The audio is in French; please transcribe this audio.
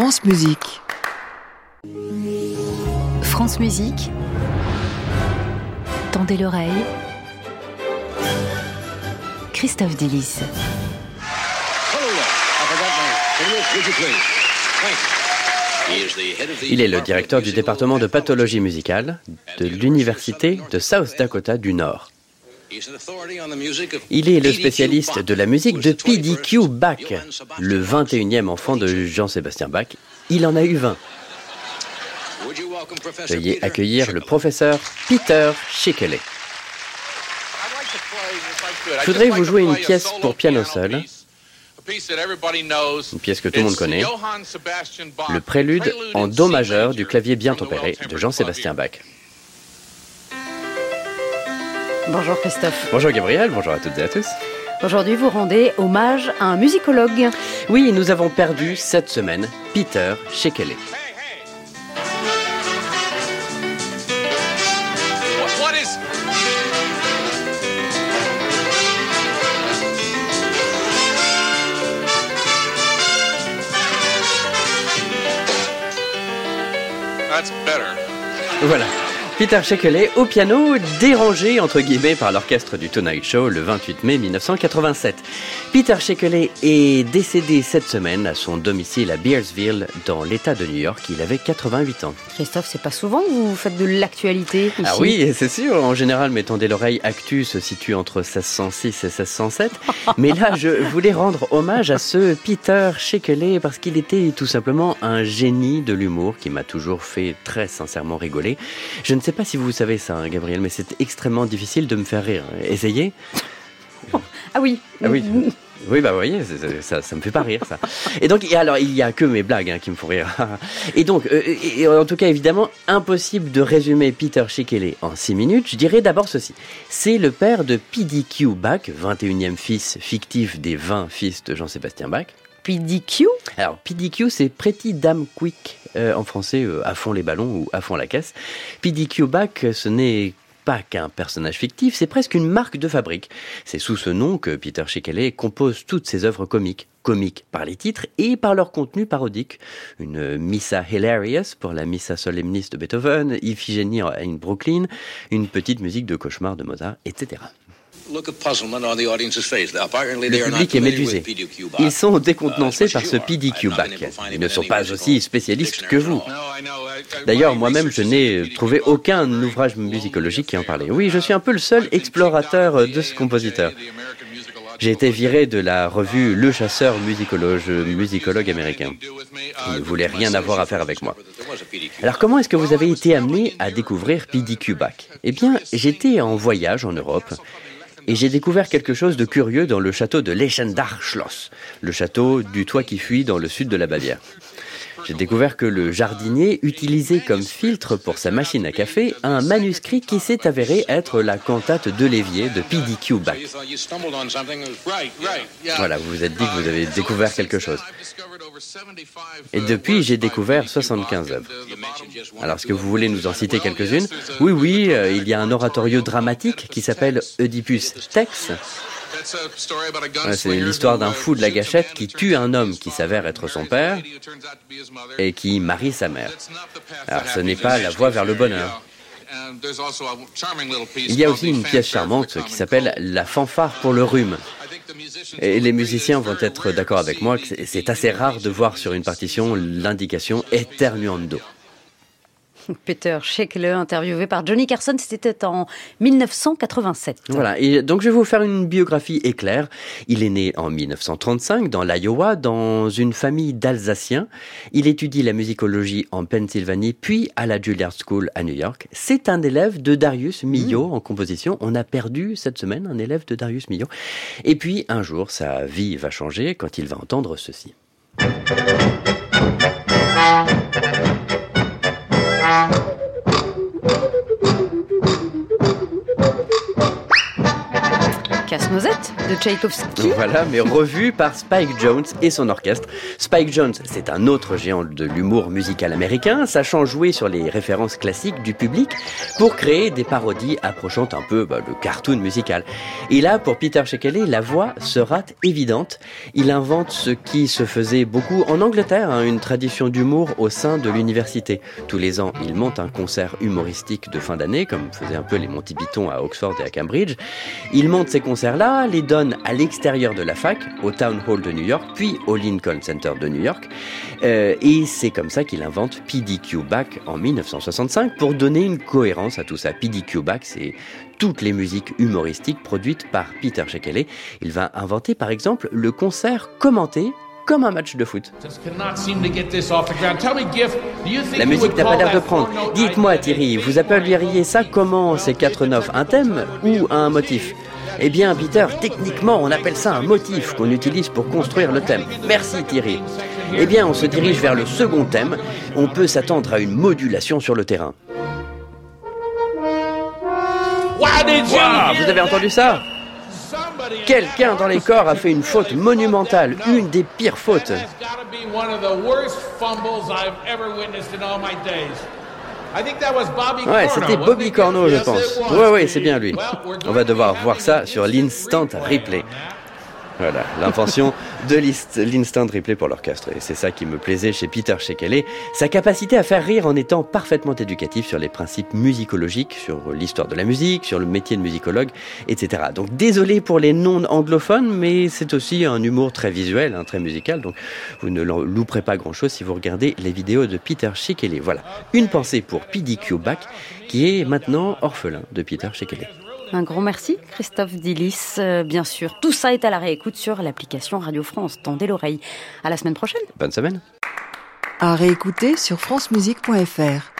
France Musique. France Musique. Tendez l'oreille. Christophe Delis. Il est le directeur du département de pathologie musicale de l'Université de South Dakota du Nord. Il est le spécialiste de la musique de PDQ Bach, le 21e enfant de Jean-Sébastien Bach. Il en a eu 20. Veuillez accueillir le professeur Peter Schickele. Je voudrais vous jouer une pièce pour piano seul, une pièce que tout le monde connaît, le prélude en Do majeur du clavier bien tempéré de Jean-Sébastien Bach. Bonjour Christophe. Bonjour Gabriel, bonjour à toutes et à tous. Aujourd'hui, vous rendez hommage à un musicologue. Oui, nous avons perdu cette semaine Peter Shekele. Voilà. Peter Shekele au piano, dérangé entre guillemets par l'orchestre du Tonight Show le 28 mai 1987. Peter Shekele est décédé cette semaine à son domicile à Bearsville dans l'État de New York. Il avait 88 ans. Christophe, c'est pas souvent que vous faites de l'actualité Ah oui, c'est sûr. En général, mes tendez l'oreille, Actu se situe entre 1606 et 1607. Mais là, je voulais rendre hommage à ce Peter Shekele parce qu'il était tout simplement un génie de l'humour qui m'a toujours fait très sincèrement rigoler. Je ne sais pas si vous savez ça, hein, Gabriel, mais c'est extrêmement difficile de me faire rire. Essayez Ah oui. Ah oui. Oui, bah vous voyez, ça, ça me fait pas rire, ça. Et donc, et alors, il y a que mes blagues hein, qui me font rire. Et donc, euh, et en tout cas, évidemment, impossible de résumer Peter Shikele en 6 minutes. Je dirais d'abord ceci. C'est le père de PDQ Bach, 21e fils fictif des 20 fils de Jean-Sébastien Bach. PDQ Alors, PDQ, c'est Pretty Damn Quick euh, en français, euh, à fond les ballons ou à fond la caisse. PDQ Bach, ce n'est pas qu'un personnage fictif, c'est presque une marque de fabrique. C'est sous ce nom que Peter Shekele compose toutes ses œuvres comiques. Comiques par les titres et par leur contenu parodique. Une Missa Hilarious pour la Missa Solemnis de Beethoven, Iphigénie in Brooklyn, une petite musique de cauchemar de Mozart, etc. Le public est médusé. Ils sont décontenancés par ce PDQ Bach. Ils ne sont pas aussi spécialistes que vous. D'ailleurs, moi-même, je n'ai trouvé aucun ouvrage musicologique qui en parlait. Oui, je suis un peu le seul explorateur de ce compositeur. J'ai été viré de la revue Le Chasseur musicologue, musicologue américain. Il ne voulait rien avoir à faire avec moi. Alors comment est-ce que vous avez été amené à découvrir PDQ Bach? Eh bien, j'étais en voyage en Europe et j'ai découvert quelque chose de curieux dans le château de Leichendach-Schloss, le château du toit qui fuit dans le sud de la Bavière. J'ai découvert que le jardinier utilisait comme filtre pour sa machine à café un manuscrit qui s'est avéré être la cantate de l'évier de PDQ Bach. Voilà, vous vous êtes dit que vous avez découvert quelque chose. Et depuis, j'ai découvert 75 œuvres. Alors, est-ce que vous voulez nous en citer quelques-unes? Oui, oui, euh, il y a un oratorio dramatique qui s'appelle Oedipus Tex. C'est l'histoire d'un fou de la gâchette qui tue un homme qui s'avère être son père et qui marie sa mère. Alors ce n'est pas la voie vers le bonheur. Il y a aussi une pièce charmante qui s'appelle La fanfare pour le rhume. Et les musiciens vont être d'accord avec moi que c'est assez rare de voir sur une partition l'indication Eternuando. Peter Shekele, interviewé par Johnny Carson, c'était en 1987. Voilà, et donc je vais vous faire une biographie éclair. Il est né en 1935 dans l'Iowa, dans une famille d'Alsaciens. Il étudie la musicologie en Pennsylvanie, puis à la Juilliard School à New York. C'est un élève de Darius Milhaud en composition. On a perdu cette semaine un élève de Darius Milhaud. Et puis un jour, sa vie va changer quand il va entendre ceci. Voilà, mais revu par Spike Jones et son orchestre. Spike Jones, c'est un autre géant de l'humour musical américain, sachant jouer sur les références classiques du public pour créer des parodies approchant un peu bah, le cartoon musical. Et là, pour Peter Shekely, la voix sera évidente. Il invente ce qui se faisait beaucoup en Angleterre, hein, une tradition d'humour au sein de l'université. Tous les ans, il monte un concert humoristique de fin d'année, comme faisaient un peu les Monty Python à Oxford et à Cambridge. Il monte ces concerts-là, les donne à l'extérieur de la fac, au Town Hall de New York, puis au Lincoln Center de New York. Euh, et c'est comme ça qu'il invente PDQ Back en 1965 pour donner une cohérence à tout ça. PDQ Back, c'est toutes les musiques humoristiques produites par Peter Shekele. Il va inventer par exemple le concert commenté comme un match de foot. La musique n'a pas l'air de prendre. Dites-moi Thierry, vous appelleriez ça comment ces quatre notes? Un thème ou un motif? Eh bien, Peter, techniquement, on appelle ça un motif qu'on utilise pour construire le thème. Merci Thierry. Eh bien, on se dirige vers le second thème. On peut s'attendre à une modulation sur le terrain. vous avez entendu ça? Quelqu'un dans les corps a fait une faute monumentale, une des pires fautes. Ouais, c'était Bobby Corno, je pense. Ouais, ouais, c'est bien lui. On va devoir voir ça sur l'instant replay. Voilà, l'invention de l'instant replay pour l'orchestre. Et c'est ça qui me plaisait chez Peter Shekele, sa capacité à faire rire en étant parfaitement éducatif sur les principes musicologiques, sur l'histoire de la musique, sur le métier de musicologue, etc. Donc désolé pour les non-anglophones, mais c'est aussi un humour très visuel, hein, très musical, donc vous ne louperez pas grand-chose si vous regardez les vidéos de Peter Shekele. Voilà, une pensée pour PDQ Back, qui est maintenant orphelin de Peter Shekele. Un grand merci, Christophe Dillis. Euh, bien sûr, tout ça est à la réécoute sur l'application Radio France. Tendez l'oreille. À la semaine prochaine. Bonne semaine. À réécouter sur francemusique.fr.